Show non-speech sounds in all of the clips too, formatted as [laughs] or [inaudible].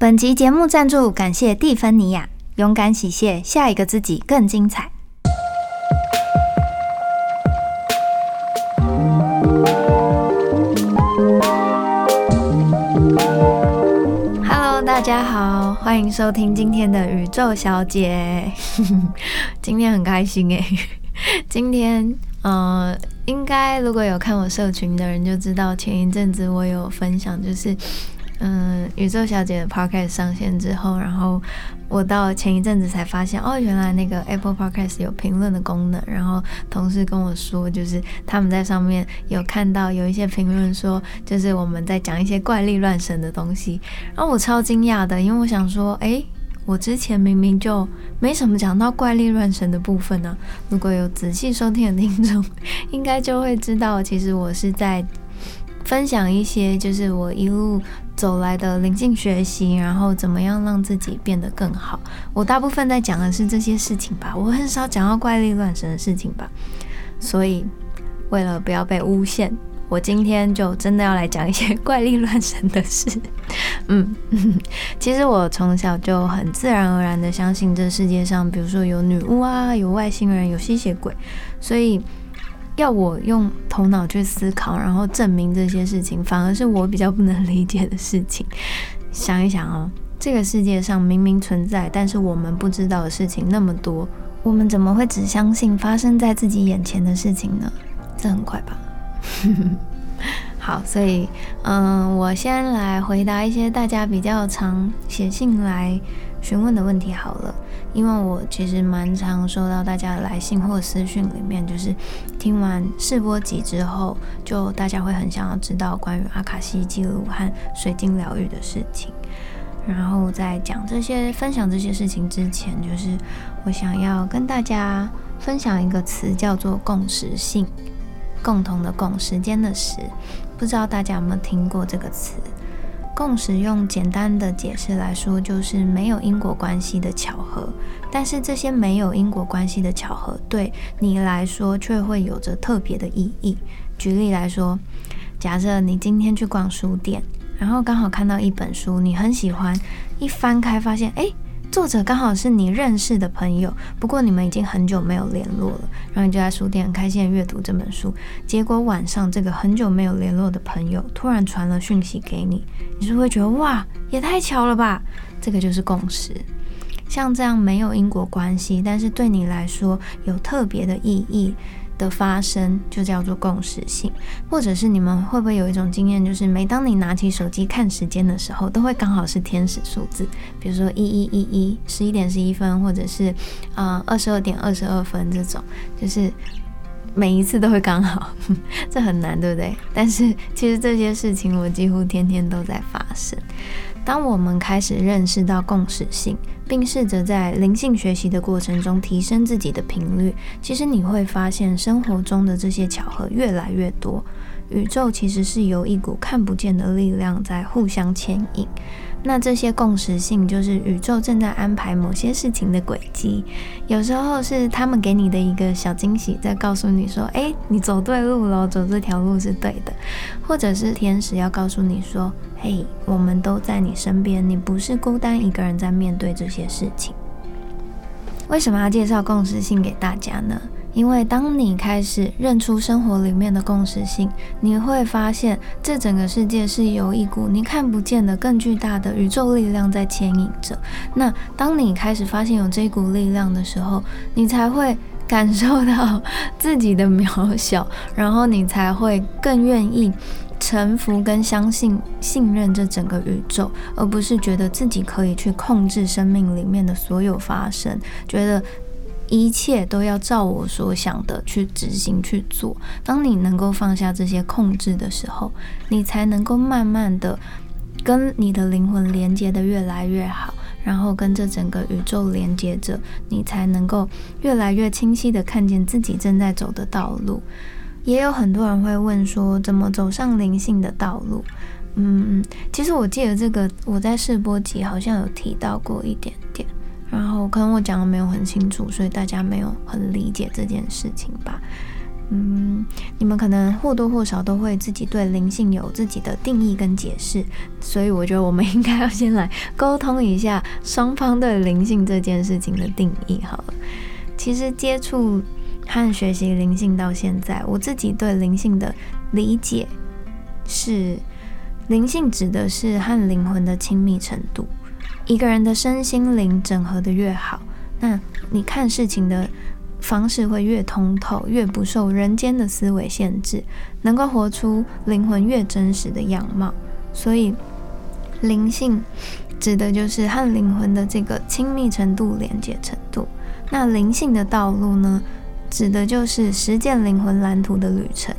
本集节目赞助，感谢蒂芬尼亚，勇敢洗卸，下一个自己更精彩。Hello，大家好，欢迎收听今天的宇宙小姐。[laughs] 今天很开心诶，[laughs] 今天呃，应该如果有看我社群的人就知道，前一阵子我有分享，就是嗯，宇宙小姐的 podcast 上线之后，然后我到前一阵子才发现，哦，原来那个 Apple Podcast 有评论的功能。然后同事跟我说，就是他们在上面有看到有一些评论说，就是我们在讲一些怪力乱神的东西。然后我超惊讶的，因为我想说，诶，我之前明明就没什么讲到怪力乱神的部分呢。如果有仔细收听的听众，[laughs] 应该就会知道，其实我是在分享一些，就是我一路走来的灵性学习，然后怎么样让自己变得更好。我大部分在讲的是这些事情吧，我很少讲到怪力乱神的事情吧。所以，为了不要被诬陷。我今天就真的要来讲一些怪力乱神的事。[laughs] 嗯，[laughs] 其实我从小就很自然而然的相信这世界上，比如说有女巫啊，有外星人，有吸血鬼，所以要我用头脑去思考，然后证明这些事情，反而是我比较不能理解的事情。想一想哦，这个世界上明明存在，但是我们不知道的事情那么多，我们怎么会只相信发生在自己眼前的事情呢？这很快吧。[laughs] 好，所以嗯，我先来回答一些大家比较常写信来询问的问题好了。因为我其实蛮常收到大家的来信或私讯，里面就是听完试播集之后，就大家会很想要知道关于阿卡西记录和水晶疗愈的事情。然后在讲这些、分享这些事情之前，就是我想要跟大家分享一个词，叫做共识性。共同的共，时间的时，不知道大家有没有听过这个词？共识用简单的解释来说，就是没有因果关系的巧合。但是这些没有因果关系的巧合，对你来说却会有着特别的意义。举例来说，假设你今天去逛书店，然后刚好看到一本书，你很喜欢，一翻开发现，哎。作者刚好是你认识的朋友，不过你们已经很久没有联络了。然后你就在书店很开心阅读这本书，结果晚上这个很久没有联络的朋友突然传了讯息给你，你是会觉得哇，也太巧了吧？这个就是共识。像这样没有因果关系，但是对你来说有特别的意义。的发生就叫做共识性，或者是你们会不会有一种经验，就是每当你拿起手机看时间的时候，都会刚好是天使数字，比如说一一一一十一点十一分，或者是啊二十二点二十二分这种，就是每一次都会刚好，[laughs] 这很难，对不对？但是其实这些事情我几乎天天都在发生。当我们开始认识到共识性，并试着在灵性学习的过程中提升自己的频率，其实你会发现生活中的这些巧合越来越多。宇宙其实是由一股看不见的力量在互相牵引。那这些共识性就是宇宙正在安排某些事情的轨迹，有时候是他们给你的一个小惊喜，在告诉你说：“哎，你走对路了，走这条路是对的。”或者是天使要告诉你说：“嘿，我们都在你身边，你不是孤单一个人在面对这些事情。”为什么要介绍共识性给大家呢？因为当你开始认出生活里面的共识性，你会发现这整个世界是由一股你看不见的更巨大的宇宙力量在牵引着。那当你开始发现有这一股力量的时候，你才会感受到自己的渺小，然后你才会更愿意臣服跟相信、信任这整个宇宙，而不是觉得自己可以去控制生命里面的所有发生，觉得。一切都要照我所想的去执行去做。当你能够放下这些控制的时候，你才能够慢慢的跟你的灵魂连接的越来越好，然后跟这整个宇宙连接着，你才能够越来越清晰的看见自己正在走的道路。也有很多人会问说，怎么走上灵性的道路？嗯，其实我记得这个我在试播集好像有提到过一点点。然后可能我讲的没有很清楚，所以大家没有很理解这件事情吧。嗯，你们可能或多或少都会自己对灵性有自己的定义跟解释，所以我觉得我们应该要先来沟通一下双方对灵性这件事情的定义好了。其实接触和学习灵性到现在，我自己对灵性的理解是，灵性指的是和灵魂的亲密程度。一个人的身心灵整合的越好，那你看事情的。方式会越通透，越不受人间的思维限制，能够活出灵魂越真实的样貌。所以，灵性指的就是和灵魂的这个亲密程度、连接程度。那灵性的道路呢，指的就是实践灵魂蓝图的旅程。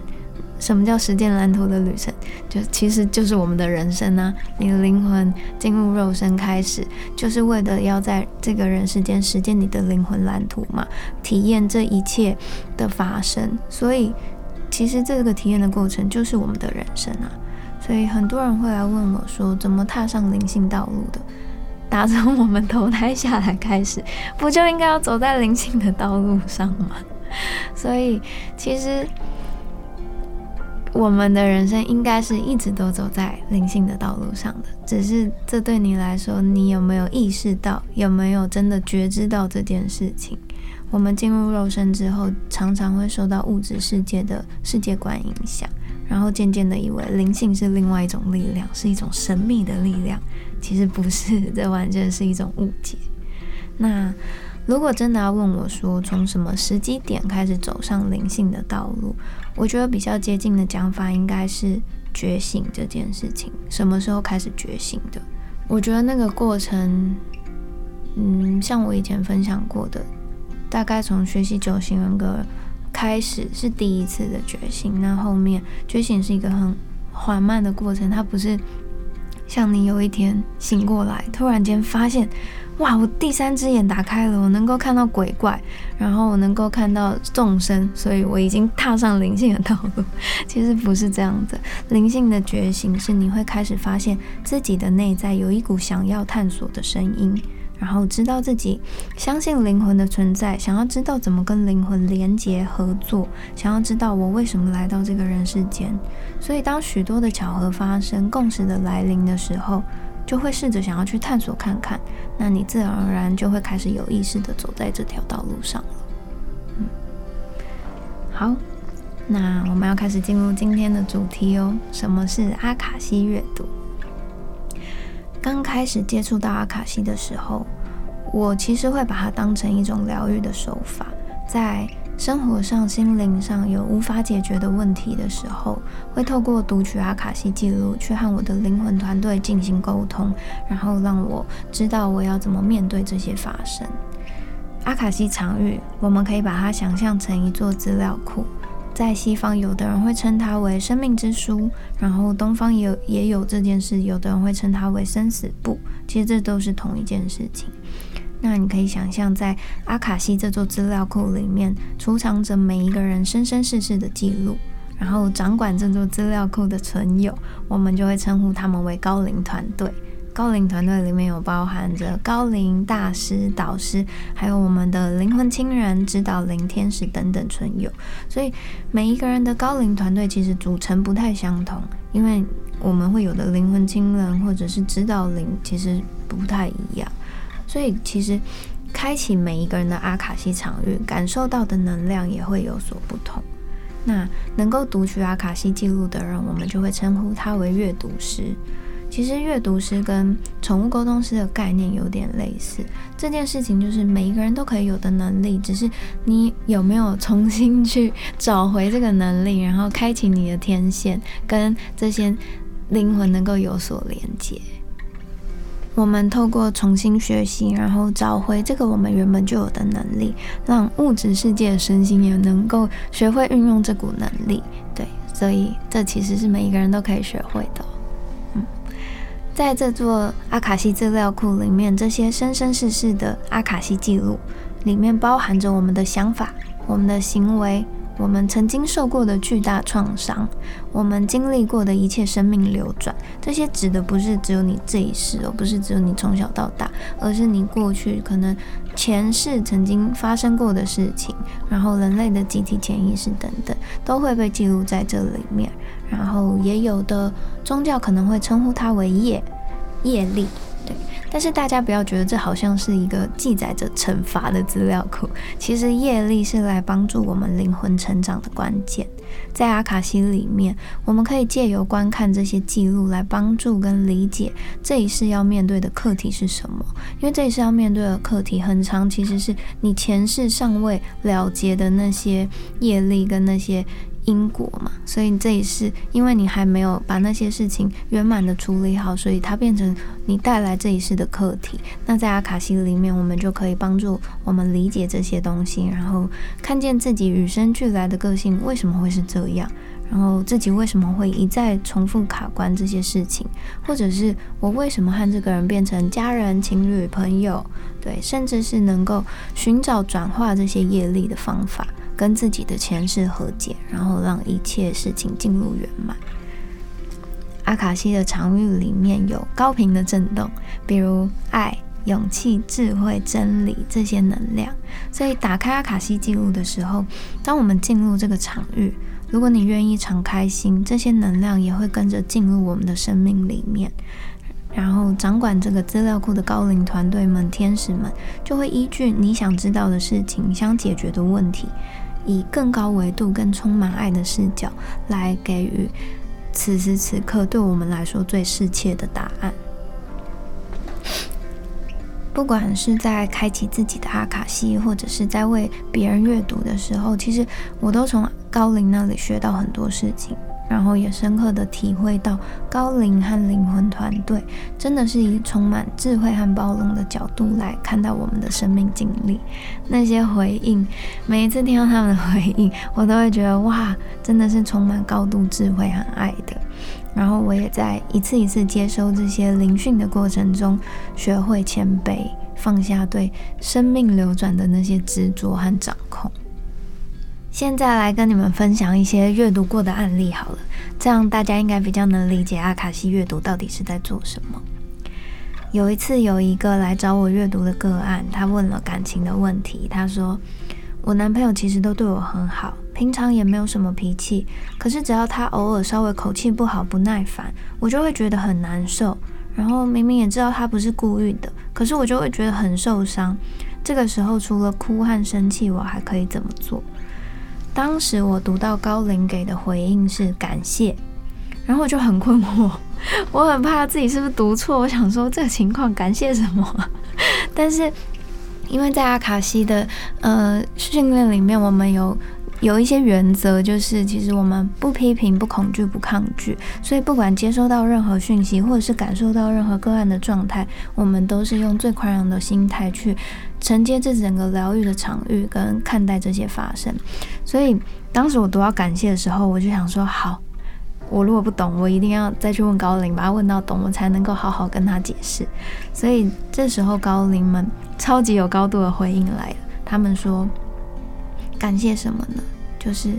什么叫实践蓝图的旅程？就其实就是我们的人生啊！你的灵魂进入肉身开始，就是为了要在这个人世间实践你的灵魂蓝图嘛，体验这一切的发生。所以，其实这个体验的过程就是我们的人生啊！所以很多人会来问我说，怎么踏上灵性道路的？打从我们投胎下来开始，不就应该要走在灵性的道路上吗？所以，其实。我们的人生应该是一直都走在灵性的道路上的，只是这对你来说，你有没有意识到，有没有真的觉知到这件事情？我们进入肉身之后，常常会受到物质世界的世界观影响，然后渐渐的以为灵性是另外一种力量，是一种神秘的力量。其实不是，这完全是一种误解。那如果真的要问我说，从什么时机点开始走上灵性的道路？我觉得比较接近的讲法应该是觉醒这件事情，什么时候开始觉醒的？我觉得那个过程，嗯，像我以前分享过的，大概从学习九型人格开始是第一次的觉醒，那后面觉醒是一个很缓慢的过程，它不是像你有一天醒过来，突然间发现。哇！我第三只眼打开了，我能够看到鬼怪，然后我能够看到众生，所以我已经踏上灵性的道路。其实不是这样的，灵性的觉醒是你会开始发现自己的内在有一股想要探索的声音，然后知道自己相信灵魂的存在，想要知道怎么跟灵魂连接合作，想要知道我为什么来到这个人世间。所以当许多的巧合发生、共识的来临的时候。就会试着想要去探索看看，那你自然而然就会开始有意识的走在这条道路上了。嗯，好，那我们要开始进入今天的主题哦。什么是阿卡西阅读？刚开始接触到阿卡西的时候，我其实会把它当成一种疗愈的手法，在。生活上、心灵上有无法解决的问题的时候，会透过读取阿卡西记录去和我的灵魂团队进行沟通，然后让我知道我要怎么面对这些发生。阿卡西场域，我们可以把它想象成一座资料库，在西方有的人会称它为生命之书，然后东方也有也有这件事，有的人会称它为生死簿，其实这都是同一件事情。那你可以想象，在阿卡西这座资料库里面，储藏着每一个人生生世世的记录，然后掌管这座资料库的存有，我们就会称呼他们为高龄团队。高龄团队里面有包含着高龄大师、导师，还有我们的灵魂亲人、指导灵天使等等存有。所以每一个人的高龄团队其实组成不太相同，因为我们会有的灵魂亲人或者是指导灵其实不太一样。所以，其实开启每一个人的阿卡西场域，感受到的能量也会有所不同。那能够读取阿卡西记录的人，我们就会称呼他为阅读师。其实，阅读师跟宠物沟通师的概念有点类似。这件事情就是每一个人都可以有的能力，只是你有没有重新去找回这个能力，然后开启你的天线，跟这些灵魂能够有所连接。我们透过重新学习，然后找回这个我们原本就有的能力，让物质世界的身心也能够学会运用这股能力。对，所以这其实是每一个人都可以学会的。在这座阿卡西资料库里面，这些生生世世的阿卡西记录里面包含着我们的想法、我们的行为、我们曾经受过的巨大创伤，我们经历过的一切生命流转，这些指的不是只有你这一世哦，不是只有你从小到大，而是你过去可能前世曾经发生过的事情，然后人类的集体潜意识等等，都会被记录在这里面。然后也有的宗教可能会称呼它为业业力。但是大家不要觉得这好像是一个记载着惩罚的资料库，其实业力是来帮助我们灵魂成长的关键。在阿卡西里面，我们可以借由观看这些记录来帮助跟理解这一世要面对的课题是什么。因为这一世要面对的课题很长，其实是你前世尚未了结的那些业力跟那些。因果嘛，所以这也是因为你还没有把那些事情圆满的处理好，所以它变成你带来这一世的课题。那在阿卡西里面，我们就可以帮助我们理解这些东西，然后看见自己与生俱来的个性为什么会是这样，然后自己为什么会一再重复卡关这些事情，或者是我为什么和这个人变成家人、情侣、朋友，对，甚至是能够寻找转化这些业力的方法。跟自己的前世和解，然后让一切事情进入圆满。阿卡西的场域里面有高频的震动，比如爱、勇气、智慧、真理这些能量。所以打开阿卡西记录的时候，当我们进入这个场域，如果你愿意敞开心，这些能量也会跟着进入我们的生命里面。然后掌管这个资料库的高龄团队们、天使们，就会依据你想知道的事情、想解决的问题。以更高维度、更充满爱的视角来给予此时此刻对我们来说最适切的答案。不管是在开启自己的阿卡西，或者是在为别人阅读的时候，其实我都从高龄那里学到很多事情。然后也深刻的体会到高龄和灵魂团队真的是以充满智慧和包容的角度来看待我们的生命经历。那些回应，每一次听到他们的回应，我都会觉得哇，真的是充满高度智慧和爱的。然后我也在一次一次接收这些灵讯的过程中，学会谦卑，放下对生命流转的那些执着和掌控。现在来跟你们分享一些阅读过的案例好了，这样大家应该比较能理解阿卡西阅读到底是在做什么。有一次有一个来找我阅读的个案，他问了感情的问题。他说：“我男朋友其实都对我很好，平常也没有什么脾气，可是只要他偶尔稍微口气不好、不耐烦，我就会觉得很难受。然后明明也知道他不是故意的，可是我就会觉得很受伤。这个时候除了哭和生气，我还可以怎么做？”当时我读到高龄给的回应是感谢，然后我就很困惑，[laughs] 我很怕自己是不是读错，我想说这个情况感谢什么？[laughs] 但是因为在阿卡西的呃训练里面，我们有。有一些原则，就是其实我们不批评、不恐惧、不抗拒，所以不管接收到任何讯息，或者是感受到任何个案的状态，我们都是用最宽容的心态去承接这整个疗愈的场域，跟看待这些发生。所以当时我读到感谢的时候，我就想说：好，我如果不懂，我一定要再去问高龄，把他问到懂，我才能够好好跟他解释。所以这时候高龄们超级有高度的回应来了，他们说。感谢什么呢？就是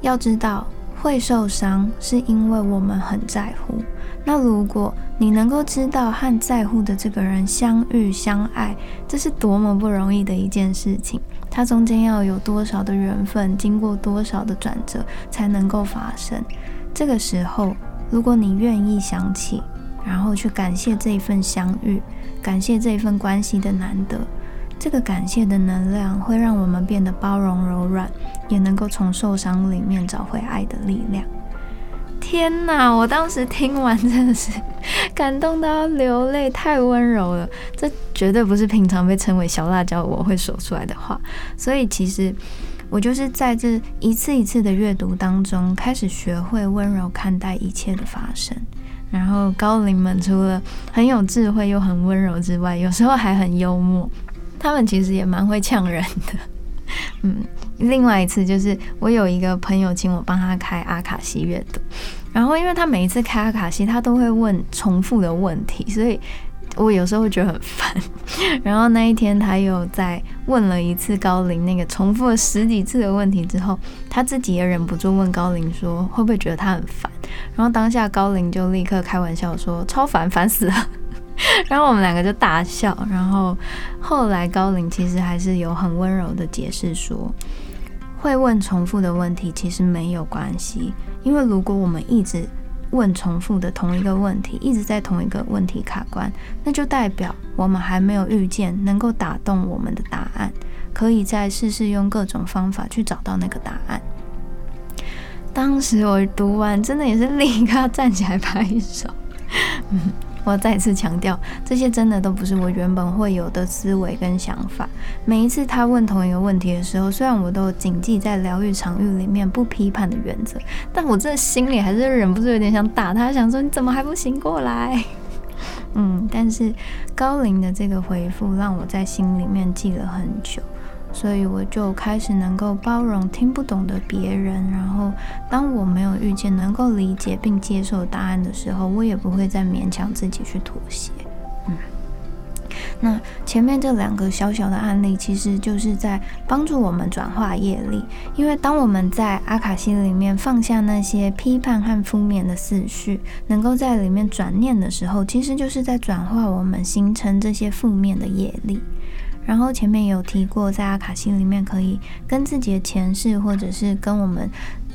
要知道会受伤，是因为我们很在乎。那如果你能够知道和在乎的这个人相遇相爱，这是多么不容易的一件事情。它中间要有多少的缘分，经过多少的转折才能够发生。这个时候，如果你愿意想起，然后去感谢这一份相遇，感谢这一份关系的难得。这个感谢的能量会让我们变得包容柔软，也能够从受伤里面找回爱的力量。天哪！我当时听完真的是 [laughs] 感动到流泪，太温柔了。这绝对不是平常被称为小辣椒我会说出来的话。所以其实我就是在这一次一次的阅读当中，开始学会温柔看待一切的发生。然后高龄们除了很有智慧又很温柔之外，有时候还很幽默。他们其实也蛮会呛人的，[laughs] 嗯。另外一次就是我有一个朋友请我帮他开阿卡西阅读，然后因为他每一次开阿卡西，他都会问重复的问题，所以。我有时候会觉得很烦，然后那一天他又在问了一次高龄那个重复了十几次的问题之后，他自己也忍不住问高龄说会不会觉得他很烦？然后当下高龄就立刻开玩笑说超烦，烦死了。[laughs] 然后我们两个就大笑。然后后来高龄其实还是有很温柔的解释说，会问重复的问题其实没有关系，因为如果我们一直问重复的同一个问题，一直在同一个问题卡关，那就代表我们还没有遇见能够打动我们的答案，可以再试试用各种方法去找到那个答案。当时我读完，真的也是立刻站起来拍手。我再次强调，这些真的都不是我原本会有的思维跟想法。每一次他问同一个问题的时候，虽然我都谨记在疗愈场域里面不批判的原则，但我这心里还是忍不住有点想打他，想说你怎么还不醒过来？[laughs] 嗯，但是高龄的这个回复让我在心里面记了很久。所以我就开始能够包容听不懂的别人，然后当我没有遇见能够理解并接受答案的时候，我也不会再勉强自己去妥协。嗯，那前面这两个小小的案例，其实就是在帮助我们转化业力，因为当我们在阿卡西里面放下那些批判和负面的思绪，能够在里面转念的时候，其实就是在转化我们形成这些负面的业力。然后前面有提过，在阿卡西里面可以跟自己的前世，或者是跟我们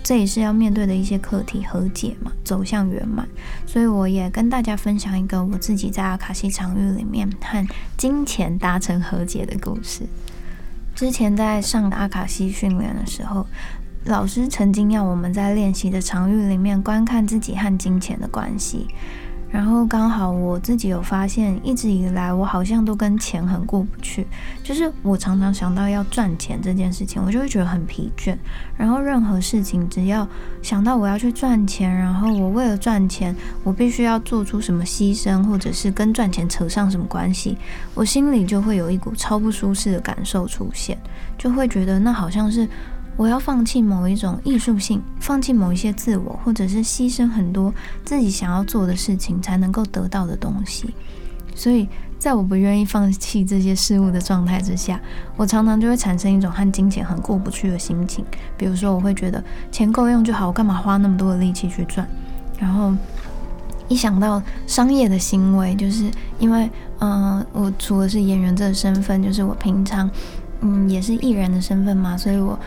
这一世要面对的一些课题和解嘛，走向圆满。所以我也跟大家分享一个我自己在阿卡西场域里面和金钱达成和解的故事。之前在上阿卡西训练的时候，老师曾经要我们在练习的场域里面观看自己和金钱的关系。然后刚好我自己有发现，一直以来我好像都跟钱很过不去。就是我常常想到要赚钱这件事情，我就会觉得很疲倦。然后任何事情只要想到我要去赚钱，然后我为了赚钱，我必须要做出什么牺牲，或者是跟赚钱扯上什么关系，我心里就会有一股超不舒适的感受出现，就会觉得那好像是。我要放弃某一种艺术性，放弃某一些自我，或者是牺牲很多自己想要做的事情才能够得到的东西。所以，在我不愿意放弃这些事物的状态之下，我常常就会产生一种和金钱很过不去的心情。比如说，我会觉得钱够用就好，我干嘛花那么多的力气去赚？然后一想到商业的行为，就是因为，嗯，我除了是演员这个身份，就是我平常，嗯，也是艺人的身份嘛，所以我。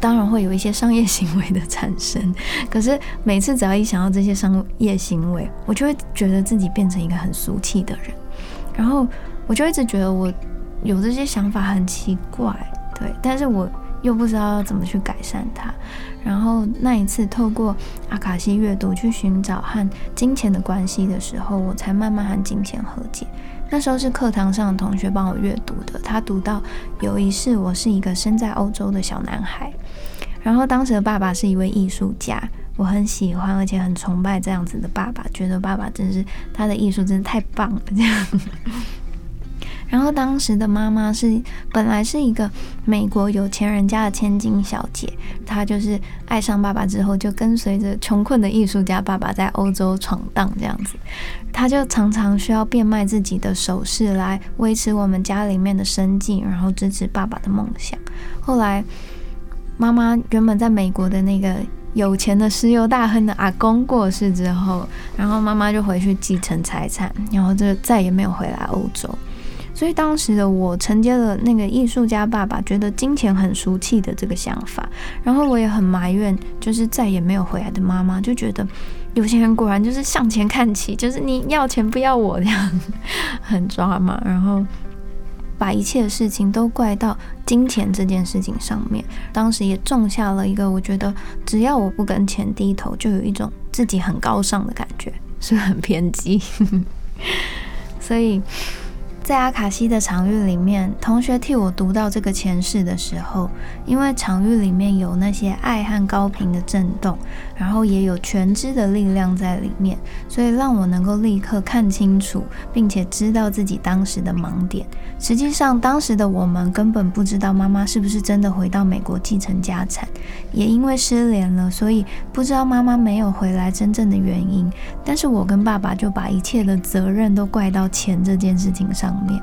当然会有一些商业行为的产生，[laughs] 可是每次只要一想到这些商业行为，我就会觉得自己变成一个很俗气的人，然后我就一直觉得我有这些想法很奇怪，对，但是我又不知道要怎么去改善它。然后那一次透过阿卡西阅读去寻找和金钱的关系的时候，我才慢慢和金钱和解。那时候是课堂上的同学帮我阅读的，他读到有一世我是一个生在欧洲的小男孩。然后当时的爸爸是一位艺术家，我很喜欢而且很崇拜这样子的爸爸，觉得爸爸真是他的艺术真是太棒了这样。[laughs] 然后当时的妈妈是本来是一个美国有钱人家的千金小姐，她就是爱上爸爸之后就跟随着穷困的艺术家爸爸在欧洲闯荡这样子，她就常常需要变卖自己的首饰来维持我们家里面的生计，然后支持爸爸的梦想。后来。妈妈原本在美国的那个有钱的石油大亨的阿公过世之后，然后妈妈就回去继承财产，然后就再也没有回来欧洲。所以当时的我承接了那个艺术家爸爸觉得金钱很俗气的这个想法，然后我也很埋怨，就是再也没有回来的妈妈，就觉得有钱人果然就是向前看齐，就是你要钱不要我这样，很抓嘛，然后。把一切的事情都怪到金钱这件事情上面，当时也种下了一个我觉得只要我不跟钱低头，就有一种自己很高尚的感觉，是很偏激。[laughs] 所以在阿卡西的场域里面，同学替我读到这个前世的时候，因为场域里面有那些爱和高频的震动，然后也有全知的力量在里面，所以让我能够立刻看清楚，并且知道自己当时的盲点。实际上，当时的我们根本不知道妈妈是不是真的回到美国继承家产，也因为失联了，所以不知道妈妈没有回来真正的原因。但是我跟爸爸就把一切的责任都怪到钱这件事情上。面，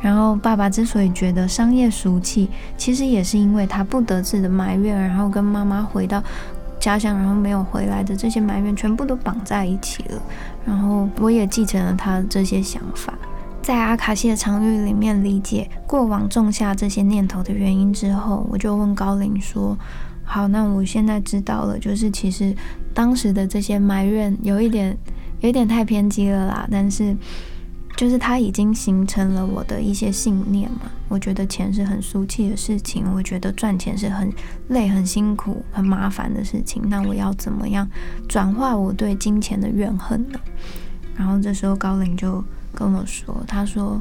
然后爸爸之所以觉得商业俗气，其实也是因为他不得志的埋怨，然后跟妈妈回到家乡，然后没有回来的这些埋怨，全部都绑在一起了。然后我也继承了他这些想法，在阿卡西的场域里面理解过往种下这些念头的原因之后，我就问高林说：“好，那我现在知道了，就是其实当时的这些埋怨有一点，有一点太偏激了啦，但是。”就是它已经形成了我的一些信念嘛。我觉得钱是很俗气的事情，我觉得赚钱是很累、很辛苦、很麻烦的事情。那我要怎么样转化我对金钱的怨恨呢？然后这时候高林就跟我说：“他说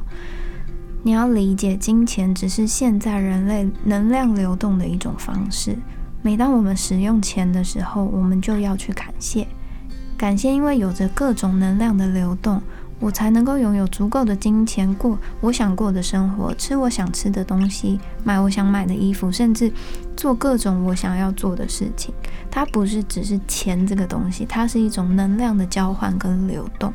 你要理解，金钱只是现在人类能量流动的一种方式。每当我们使用钱的时候，我们就要去感谢，感谢，因为有着各种能量的流动。”我才能够拥有足够的金钱过我想过的生活，吃我想吃的东西，买我想买的衣服，甚至做各种我想要做的事情。它不是只是钱这个东西，它是一种能量的交换跟流动。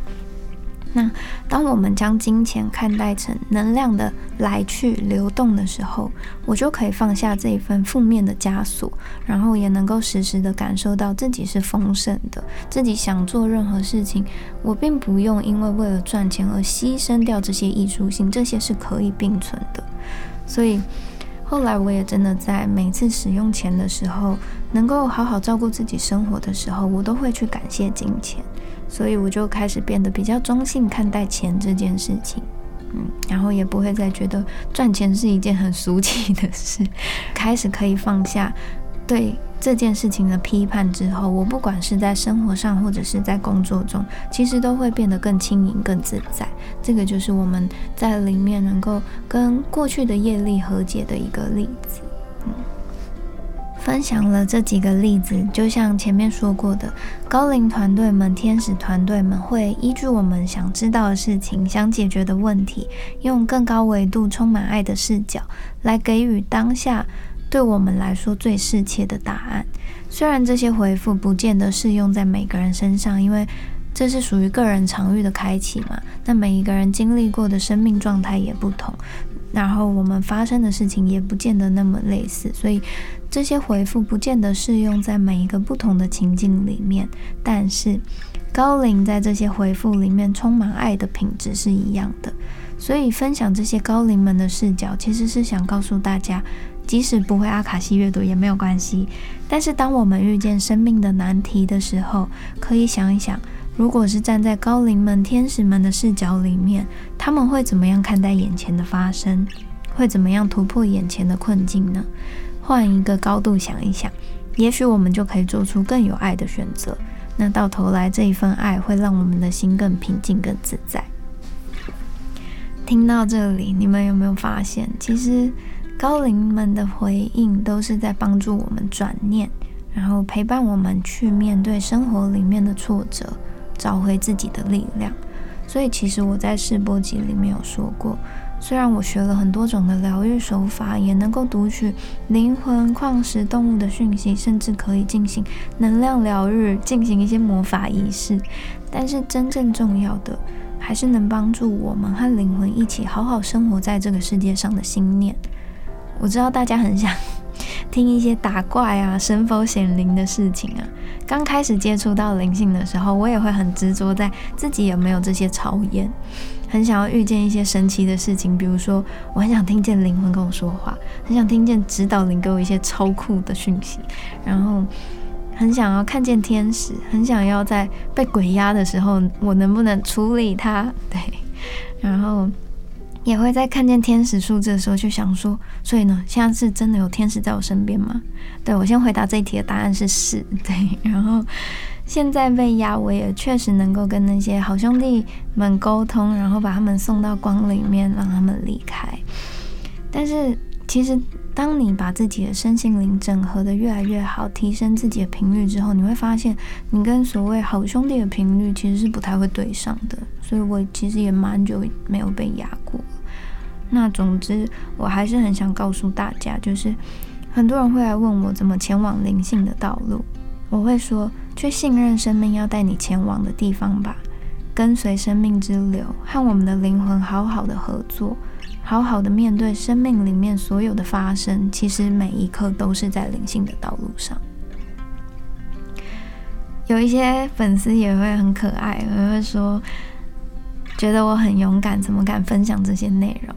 那当我们将金钱看待成能量的来去流动的时候，我就可以放下这一份负面的枷锁，然后也能够实时的感受到自己是丰盛的，自己想做任何事情，我并不用因为为了赚钱而牺牲掉这些艺术性，这些是可以并存的。所以后来我也真的在每次使用钱的时候，能够好好照顾自己生活的时候，我都会去感谢金钱。所以我就开始变得比较中性看待钱这件事情，嗯，然后也不会再觉得赚钱是一件很俗气的事，[laughs] 开始可以放下对这件事情的批判之后，我不管是在生活上或者是在工作中，其实都会变得更轻盈、更自在。这个就是我们在里面能够跟过去的业力和解的一个例子，分享了这几个例子，就像前面说过的，高龄团队们、天使团队们会依据我们想知道的事情、想解决的问题，用更高维度、充满爱的视角来给予当下对我们来说最适切的答案。虽然这些回复不见得适用在每个人身上，因为这是属于个人场域的开启嘛。那每一个人经历过的生命状态也不同，然后我们发生的事情也不见得那么类似，所以。这些回复不见得适用在每一个不同的情境里面，但是高龄在这些回复里面充满爱的品质是一样的。所以分享这些高龄们的视角，其实是想告诉大家，即使不会阿卡西阅读也没有关系。但是当我们遇见生命的难题的时候，可以想一想，如果是站在高龄们、天使们的视角里面，他们会怎么样看待眼前的发生？会怎么样突破眼前的困境呢？换一个高度想一想，也许我们就可以做出更有爱的选择。那到头来，这一份爱会让我们的心更平静、更自在。听到这里，你们有没有发现，其实高龄们的回应都是在帮助我们转念，然后陪伴我们去面对生活里面的挫折，找回自己的力量。所以，其实我在试播集里面有说过。虽然我学了很多种的疗愈手法，也能够读取灵魂、矿石、动物的讯息，甚至可以进行能量疗愈，进行一些魔法仪式，但是真正重要的还是能帮助我们和灵魂一起好好生活在这个世界上的心念。我知道大家很想听一些打怪啊、神佛显灵的事情啊。刚开始接触到灵性的时候，我也会很执着在自己有没有这些超验。很想要遇见一些神奇的事情，比如说，我很想听见灵魂跟我说话，很想听见指导灵给我一些超酷的讯息，然后很想要看见天使，很想要在被鬼压的时候，我能不能处理它？对，然后也会在看见天使数字的时候就想说，所以呢，现在是真的有天使在我身边吗？对我先回答这一题的答案是是，[laughs] 对，然后。现在被压，我也确实能够跟那些好兄弟们沟通，然后把他们送到光里面，让他们离开。但是，其实当你把自己的身心灵整合的越来越好，提升自己的频率之后，你会发现，你跟所谓好兄弟的频率其实是不太会对上的。所以我其实也蛮久没有被压过。那总之，我还是很想告诉大家，就是很多人会来问我怎么前往灵性的道路，我会说。去信任生命要带你前往的地方吧，跟随生命之流，和我们的灵魂好好的合作，好好的面对生命里面所有的发生。其实每一刻都是在灵性的道路上。有一些粉丝也会很可爱，也会说觉得我很勇敢，怎么敢分享这些内容？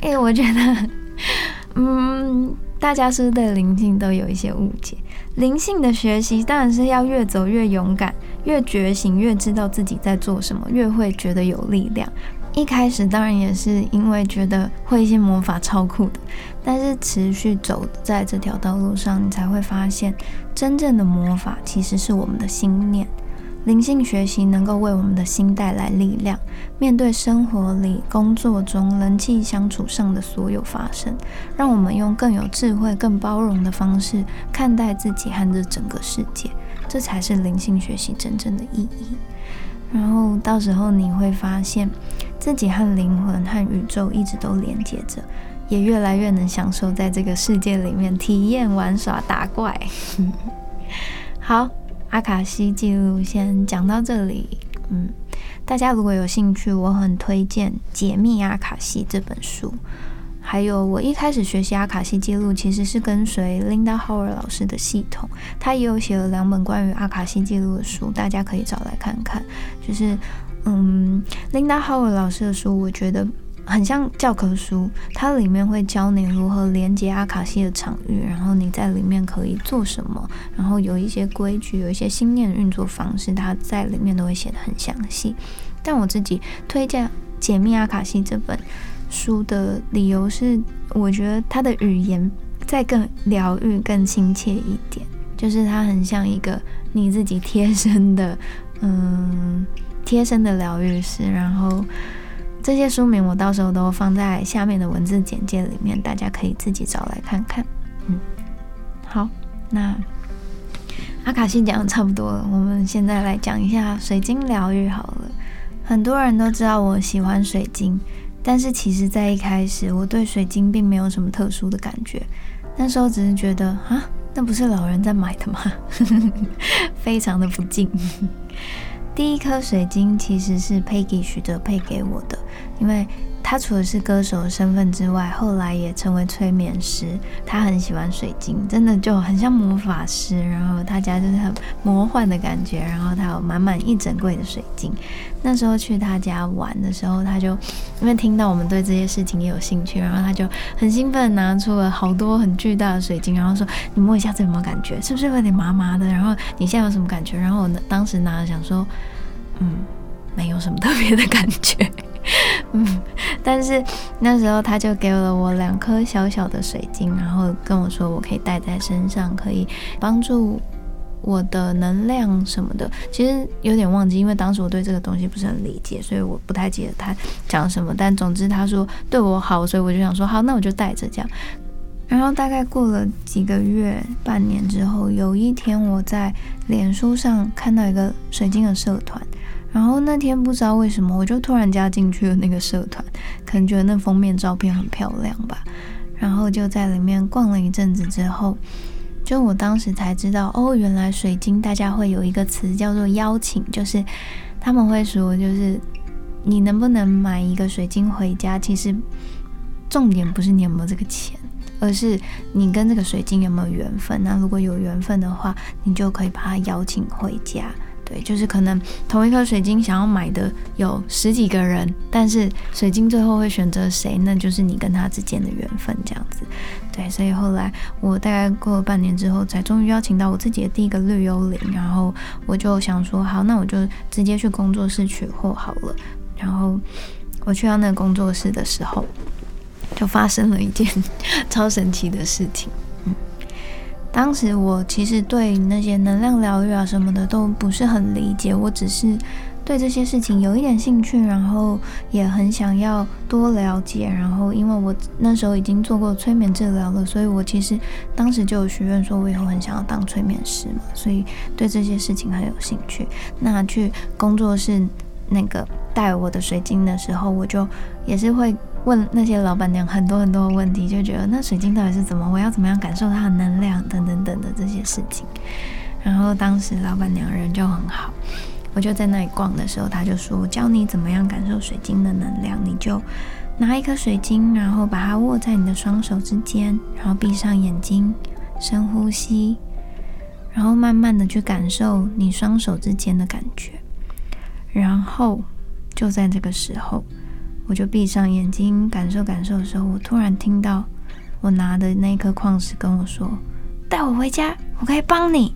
哎，我觉得，[laughs] 嗯。大家是不是对灵性都有一些误解？灵性的学习当然是要越走越勇敢，越觉醒，越知道自己在做什么，越会觉得有力量。一开始当然也是因为觉得会一些魔法超酷的，但是持续走在这条道路上，你才会发现，真正的魔法其实是我们的心念。灵性学习能够为我们的心带来力量，面对生活里、工作中人际相处上的所有发生，让我们用更有智慧、更包容的方式看待自己和这整个世界，这才是灵性学习真正的意义。然后到时候你会发现自己和灵魂和宇宙一直都连接着，也越来越能享受在这个世界里面体验玩耍打怪。[laughs] 好。阿卡西记录先讲到这里，嗯，大家如果有兴趣，我很推荐《解密阿卡西》这本书。还有，我一开始学习阿卡西记录，其实是跟随 Linda Howard 老师的系统，他也有写了两本关于阿卡西记录的书，大家可以找来看看。就是，嗯，Linda Howard 老师的书，我觉得。很像教科书，它里面会教你如何连接阿卡西的场域，然后你在里面可以做什么，然后有一些规矩，有一些心念运作方式，它在里面都会写的很详细。但我自己推荐《解密阿卡西》这本书的理由是，我觉得它的语言再更疗愈、更亲切一点，就是它很像一个你自己贴身的，嗯，贴身的疗愈师，然后。这些书名我到时候都放在下面的文字简介里面，大家可以自己找来看看。嗯，好，那阿卡西讲的差不多了，我们现在来讲一下水晶疗愈好了。很多人都知道我喜欢水晶，但是其实在一开始我对水晶并没有什么特殊的感觉，那时候只是觉得啊，那不是老人在买的吗？[laughs] 非常的不敬。第一颗水晶其实是 Peggy 许哲佩给我的，因为他除了是歌手的身份之外，后来也成为催眠师。他很喜欢水晶，真的就很像魔法师。然后他家就是很魔幻的感觉，然后他有满满一整柜的水晶。那时候去他家玩的时候，他就因为听到我们对这些事情也有兴趣，然后他就很兴奋拿出了好多很巨大的水晶，然后说：“你摸一下，这有没有感觉？是不是有点麻麻的？然后你现在有什么感觉？”然后我当时拿了想说。嗯，没有什么特别的感觉，[laughs] 嗯，但是那时候他就给了我两颗小小的水晶，然后跟我说我可以带在身上，可以帮助我的能量什么的。其实有点忘记，因为当时我对这个东西不是很理解，所以我不太记得他讲什么。但总之他说对我好，所以我就想说好，那我就带着这样。然后大概过了几个月、半年之后，有一天我在脸书上看到一个水晶的社团。然后那天不知道为什么，我就突然加进去了那个社团，可能觉得那封面照片很漂亮吧。然后就在里面逛了一阵子之后，就我当时才知道，哦，原来水晶大家会有一个词叫做邀请，就是他们会说，就是你能不能买一个水晶回家，其实重点不是你有没有这个钱，而是你跟这个水晶有没有缘分。那如果有缘分的话，你就可以把它邀请回家。对，就是可能同一颗水晶想要买的有十几个人，但是水晶最后会选择谁，那就是你跟他之间的缘分这样子。对，所以后来我大概过了半年之后，才终于邀请到我自己的第一个绿幽灵，然后我就想说，好，那我就直接去工作室取货好了。然后我去到那个工作室的时候，就发生了一件 [laughs] 超神奇的事情。当时我其实对那些能量疗愈啊什么的都不是很理解，我只是对这些事情有一点兴趣，然后也很想要多了解。然后因为我那时候已经做过催眠治疗了，所以我其实当时就有许愿说，我以后很想要当催眠师嘛，所以对这些事情很有兴趣。那去工作室那个带我的水晶的时候，我就也是会。问那些老板娘很多很多的问题，就觉得那水晶到底是怎么？我要怎么样感受它的能量等等等的这些事情。然后当时老板娘人就很好，我就在那里逛的时候，他就说教你怎么样感受水晶的能量。你就拿一颗水晶，然后把它握在你的双手之间，然后闭上眼睛，深呼吸，然后慢慢的去感受你双手之间的感觉。然后就在这个时候。我就闭上眼睛感受感受的时候，我突然听到我拿的那颗矿石跟我说：“带我回家，我可以帮你。”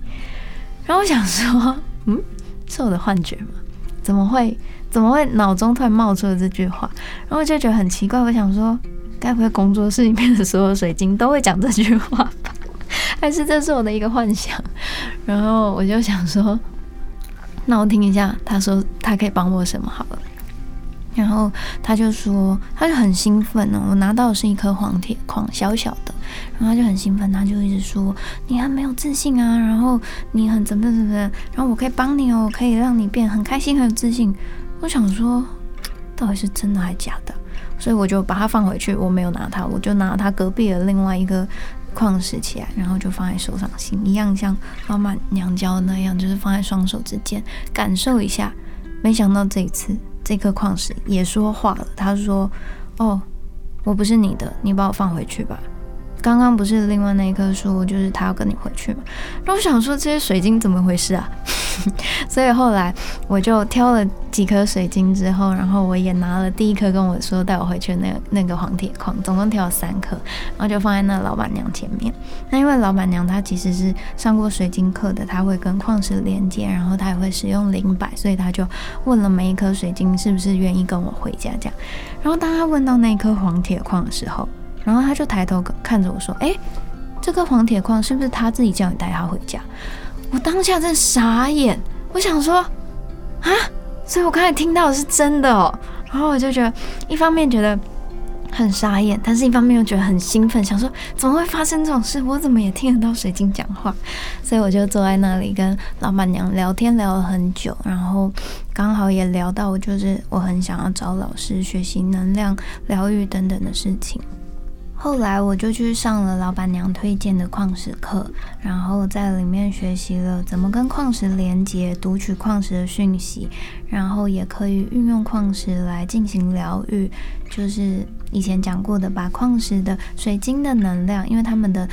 然后我想说：“嗯，是我的幻觉吗？怎么会？怎么会脑中突然冒出了这句话？”然后我就觉得很奇怪。我想说，该不会工作室里面的所有水晶都会讲这句话吧？还是这是我的一个幻想？然后我就想说：“那我听一下，他说他可以帮我什么好了。”然后他就说，他就很兴奋呢。我拿到的是一颗黄铁矿，小小的。然后他就很兴奋，他就一直说：“你很没有自信啊，然后你很怎么怎么，然后我可以帮你哦，我可以让你变很开心、很有自信。”我想说，到底是真的还是假的？所以我就把它放回去，我没有拿它，我就拿它隔壁的另外一个矿石起来，然后就放在手掌心，一样像妈妈娘教那样，就是放在双手之间，感受一下。没想到这一次。这颗矿石也说话了，他说：“哦，我不是你的，你把我放回去吧。”刚刚不是另外那一棵树，就是他要跟你回去嘛？那我想说这些水晶怎么回事啊？[laughs] 所以后来我就挑了几颗水晶之后，然后我也拿了第一颗跟我说带我回去那那个黄铁矿，总共挑了三颗，然后就放在那老板娘前面。那因为老板娘她其实是上过水晶课的，她会跟矿石连接，然后她也会使用灵摆，所以她就问了每一颗水晶是不是愿意跟我回家这样。然后当她问到那颗黄铁矿的时候，然后他就抬头看着我说：“哎，这颗黄铁矿是不是他自己叫你带他回家？”我当下真傻眼，我想说啊，所以我刚才听到的是真的哦。然后我就觉得一方面觉得很傻眼，但是一方面又觉得很兴奋，想说怎么会发生这种事？我怎么也听得到水晶讲话？所以我就坐在那里跟老板娘聊天聊了很久，然后刚好也聊到就是我很想要找老师学习能量疗愈等等的事情。后来我就去上了老板娘推荐的矿石课，然后在里面学习了怎么跟矿石连接、读取矿石的讯息，然后也可以运用矿石来进行疗愈，就是以前讲过的，把矿石的水晶的能量，因为他们的。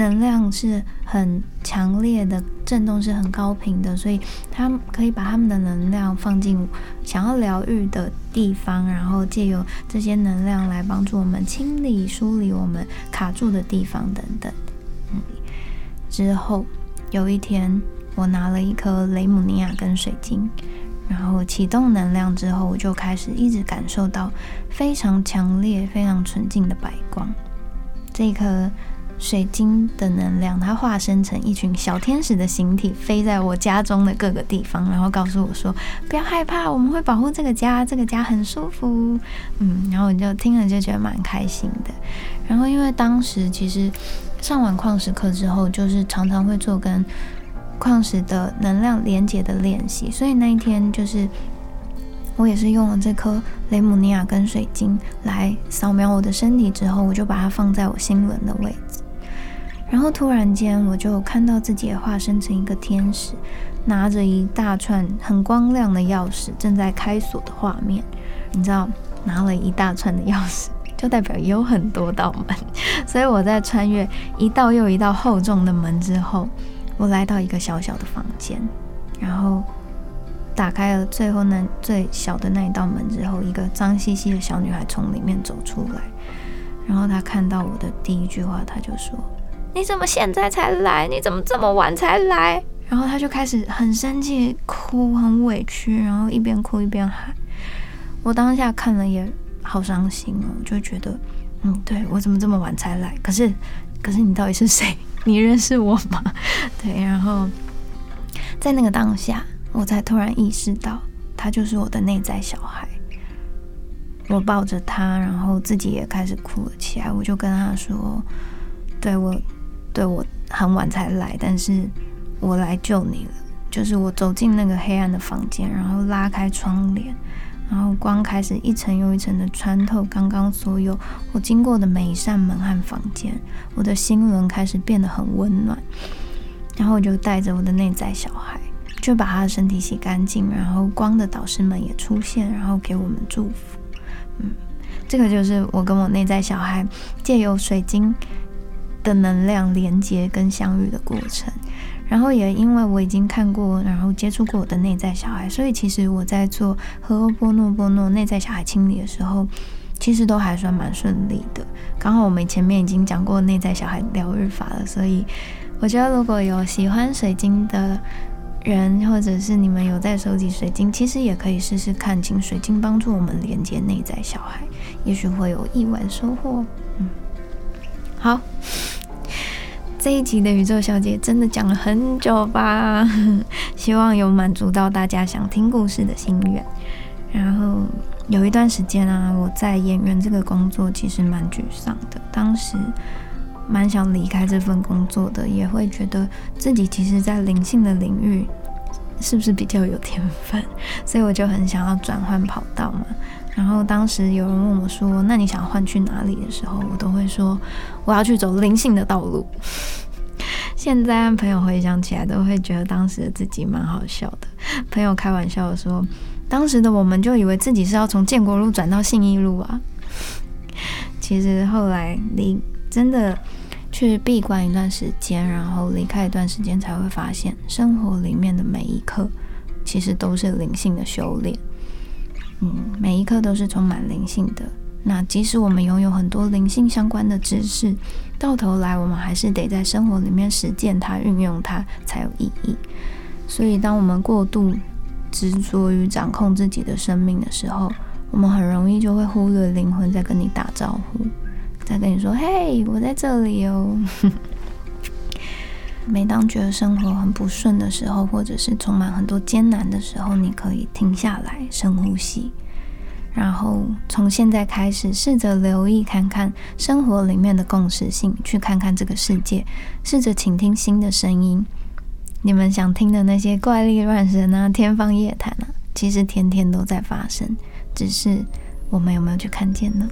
能量是很强烈的，震动是很高频的，所以他们可以把他们的能量放进想要疗愈的地方，然后借由这些能量来帮助我们清理、梳理我们卡住的地方等等。嗯，之后有一天，我拿了一颗雷姆尼亚跟水晶，然后启动能量之后，我就开始一直感受到非常强烈、非常纯净的白光。这颗。水晶的能量，它化身成一群小天使的形体，飞在我家中的各个地方，然后告诉我说：“不要害怕，我们会保护这个家，这个家很舒服。”嗯，然后我就听了就觉得蛮开心的。然后因为当时其实上完矿石课之后，就是常常会做跟矿石的能量连接的练习，所以那一天就是我也是用了这颗雷姆尼亚跟水晶来扫描我的身体之后，我就把它放在我心轮的位。然后突然间，我就看到自己化身成一个天使，拿着一大串很光亮的钥匙，正在开锁的画面。你知道，拿了一大串的钥匙，[laughs] 就代表有很多道门。[laughs] 所以我在穿越一道又一道厚重的门之后，我来到一个小小的房间，然后打开了最后那最小的那一道门之后，一个脏兮兮的小女孩从里面走出来。然后她看到我的第一句话，她就说。你怎么现在才来？你怎么这么晚才来？然后他就开始很生气，哭，很委屈，然后一边哭一边喊。我当下看了也好伤心哦，就觉得，嗯，对我怎么这么晚才来？可是，可是你到底是谁？你认识我吗？[laughs] 对，然后在那个当下，我才突然意识到，他就是我的内在小孩。我抱着他，然后自己也开始哭了起来。我就跟他说：“对我，对我很晚才来，但是我来救你了。就是我走进那个黑暗的房间，然后拉开窗帘，然后光开始一层又一层的穿透刚刚所有我经过的每一扇门和房间，我的心轮开始变得很温暖。然后我就带着我的内在小孩，就把他的身体洗干净，然后光的导师们也出现，然后给我们祝福。”嗯，这个就是我跟我内在小孩借由水晶的能量连接跟相遇的过程。然后也因为我已经看过，然后接触过我的内在小孩，所以其实我在做和波诺波诺内在小孩清理的时候，其实都还算蛮顺利的。刚好我们前面已经讲过内在小孩疗愈法了，所以我觉得如果有喜欢水晶的。人，或者是你们有在收集水晶，其实也可以试试看，请水晶帮助我们连接内在小孩，也许会有意外收获。嗯，好，这一集的宇宙小姐真的讲了很久吧？[laughs] 希望有满足到大家想听故事的心愿。然后有一段时间啊，我在演员这个工作其实蛮沮丧的，当时。蛮想离开这份工作的，也会觉得自己其实，在灵性的领域是不是比较有天分，所以我就很想要转换跑道嘛。然后当时有人问我说：“那你想换去哪里？”的时候，我都会说：“我要去走灵性的道路。[laughs] ”现在朋友回想起来，都会觉得当时的自己蛮好笑的。朋友开玩笑说：“当时的我们就以为自己是要从建国路转到信义路啊。”其实后来离真的。去闭关一段时间，然后离开一段时间，才会发现生活里面的每一刻，其实都是灵性的修炼。嗯，每一刻都是充满灵性的。那即使我们拥有很多灵性相关的知识，到头来我们还是得在生活里面实践它、运用它才有意义。所以，当我们过度执着于掌控自己的生命的时候，我们很容易就会忽略灵魂在跟你打招呼。在跟你说：“嘿，我在这里哦。” [laughs] 每当觉得生活很不顺的时候，或者是充满很多艰难的时候，你可以停下来，深呼吸，然后从现在开始，试着留意看看生活里面的共识性，去看看这个世界，试着倾听新的声音。你们想听的那些怪力乱神啊、天方夜谭啊，其实天天都在发生，只是我们有没有去看见呢？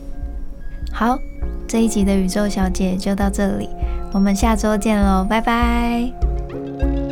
好，这一集的宇宙小姐就到这里我们下周见喽拜拜。